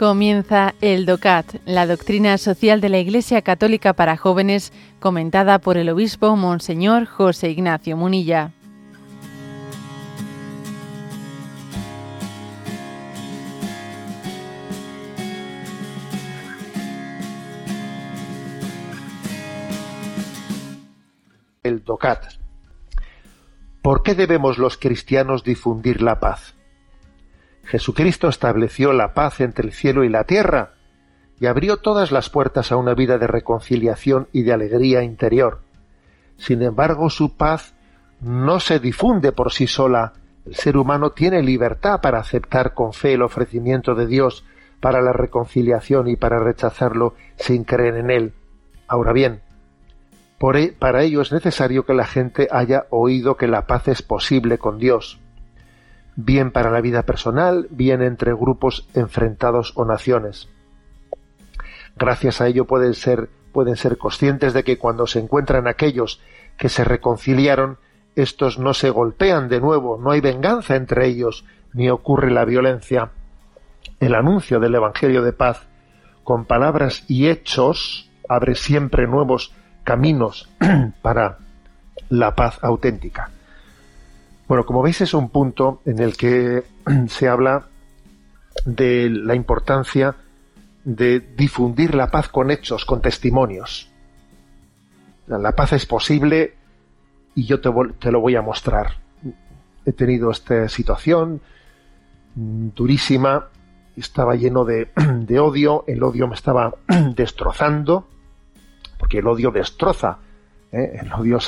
Comienza el DOCAT, la doctrina social de la Iglesia Católica para jóvenes, comentada por el obispo Monseñor José Ignacio Munilla. El DOCAT. ¿Por qué debemos los cristianos difundir la paz? Jesucristo estableció la paz entre el cielo y la tierra y abrió todas las puertas a una vida de reconciliación y de alegría interior. Sin embargo, su paz no se difunde por sí sola. El ser humano tiene libertad para aceptar con fe el ofrecimiento de Dios para la reconciliación y para rechazarlo sin creer en él. Ahora bien, e, para ello es necesario que la gente haya oído que la paz es posible con Dios bien para la vida personal, bien entre grupos enfrentados o naciones. Gracias a ello pueden ser, pueden ser conscientes de que cuando se encuentran aquellos que se reconciliaron, estos no se golpean de nuevo, no hay venganza entre ellos, ni ocurre la violencia. El anuncio del Evangelio de paz, con palabras y hechos, abre siempre nuevos caminos para la paz auténtica. Bueno, como veis es un punto en el que se habla de la importancia de difundir la paz con hechos, con testimonios. La paz es posible y yo te, lo voy a mostrar. He tenido esta situación mm, durísima, estaba lleno de, odio, el odio me estaba destrozando, porque el odio destroza, ¿eh? el odio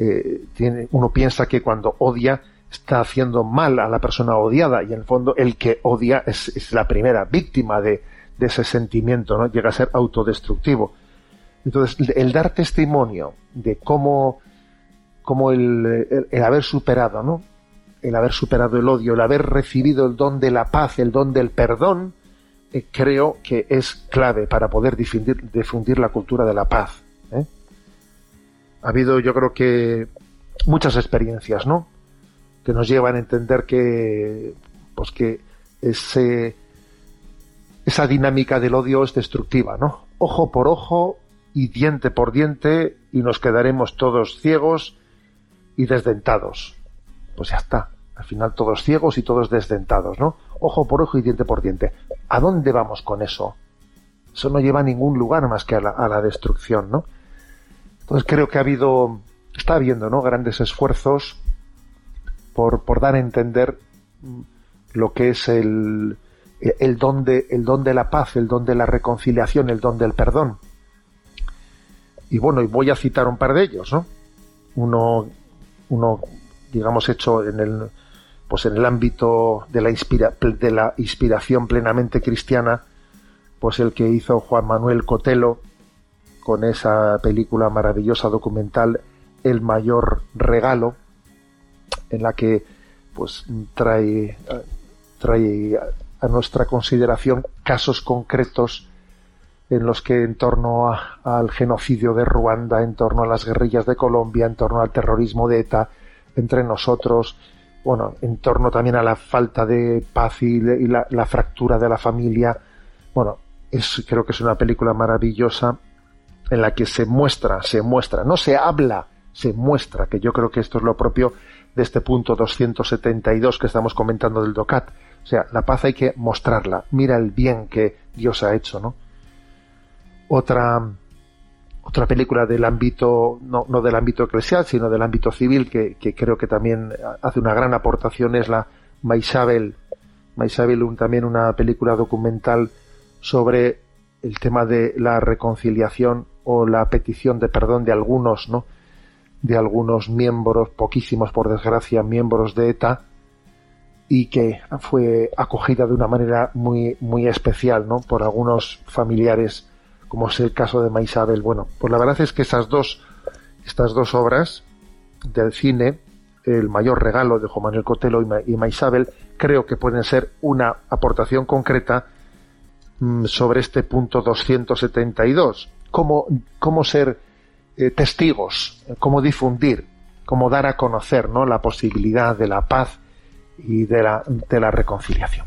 eh, tiene, uno piensa que cuando odia está haciendo mal a la persona odiada y en el fondo el que odia es, la primera víctima de, ese sentimiento, ¿no? Llega a ser autodestructivo. Entonces, el, dar testimonio de cómo, cómo el, haber superado, ¿no? El haber superado el odio, el haber recibido el don de la paz, el don del perdón, eh, creo que es clave para poder difundir, difundir la cultura de la paz. ¿eh? Ha habido yo creo que muchas experiencias, ¿no? Que nos llevan a entender que, pues que ese, esa dinámica del odio es destructiva, ¿no? Ojo por ojo y diente por diente y nos quedaremos todos ciegos y desdentados. Pues ya está. Al final todos ciegos y todos desdentados, ¿no? Ojo por ojo y diente por diente. ¿A dónde vamos con eso? Eso no lleva a ningún lugar más que a la, a la destrucción, ¿no? Entonces creo que ha habido, está habiendo, ¿no? Grandes esfuerzos por, dar a entender lo que es el, el don de, el don de la paz, el don de la reconciliación, el don del perdón. Y bueno, y voy a citar un par de ellos, ¿no? Uno, uno digamos, hecho en el, pues en el ámbito de la, inspira, de la inspiración plenamente cristiana, pues el que hizo Juan Manuel Cotelo, con esa película maravillosa documental El mayor regalo, en la que pues trae, trae a nuestra consideración casos concretos en los que en torno al genocidio de Ruanda, en torno a las guerrillas de Colombia, en torno al terrorismo de ETA, entre nosotros, bueno, en torno también a la falta de paz y, la, la, fractura de la familia. Bueno, es, creo que es una película maravillosa en la que se muestra, se muestra, no se habla, se muestra, que yo creo que esto es lo propio de este punto 272 que estamos comentando del DOCAT. O sea, la paz hay que mostrarla. Mira el bien que Dios ha hecho, ¿no? Otra, otra película del ámbito, no, no del ámbito eclesial, sino del ámbito civil, que, que creo que también hace una gran aportación, es la Maisabel. Maisabel, también una película documental sobre el tema de la reconciliación o la petición de perdón de algunos, ¿no? De algunos miembros, poquísimos por desgracia, miembros de ETA, y que fue acogida de una manera muy, muy especial, ¿no? Por algunos familiares, como es el caso de Maisabel. Bueno, pues la verdad es que esas dos, estas dos obras del cine, El mayor regalo de Juan Manuel Cotelo y Maisabel, creo que pueden ser una aportación concreta Mm, sobre este punto 272. Cómo, cómo ser eh, testigos, cómo difundir, cómo dar a conocer ¿no? la posibilidad de la paz y de la, de la reconciliación.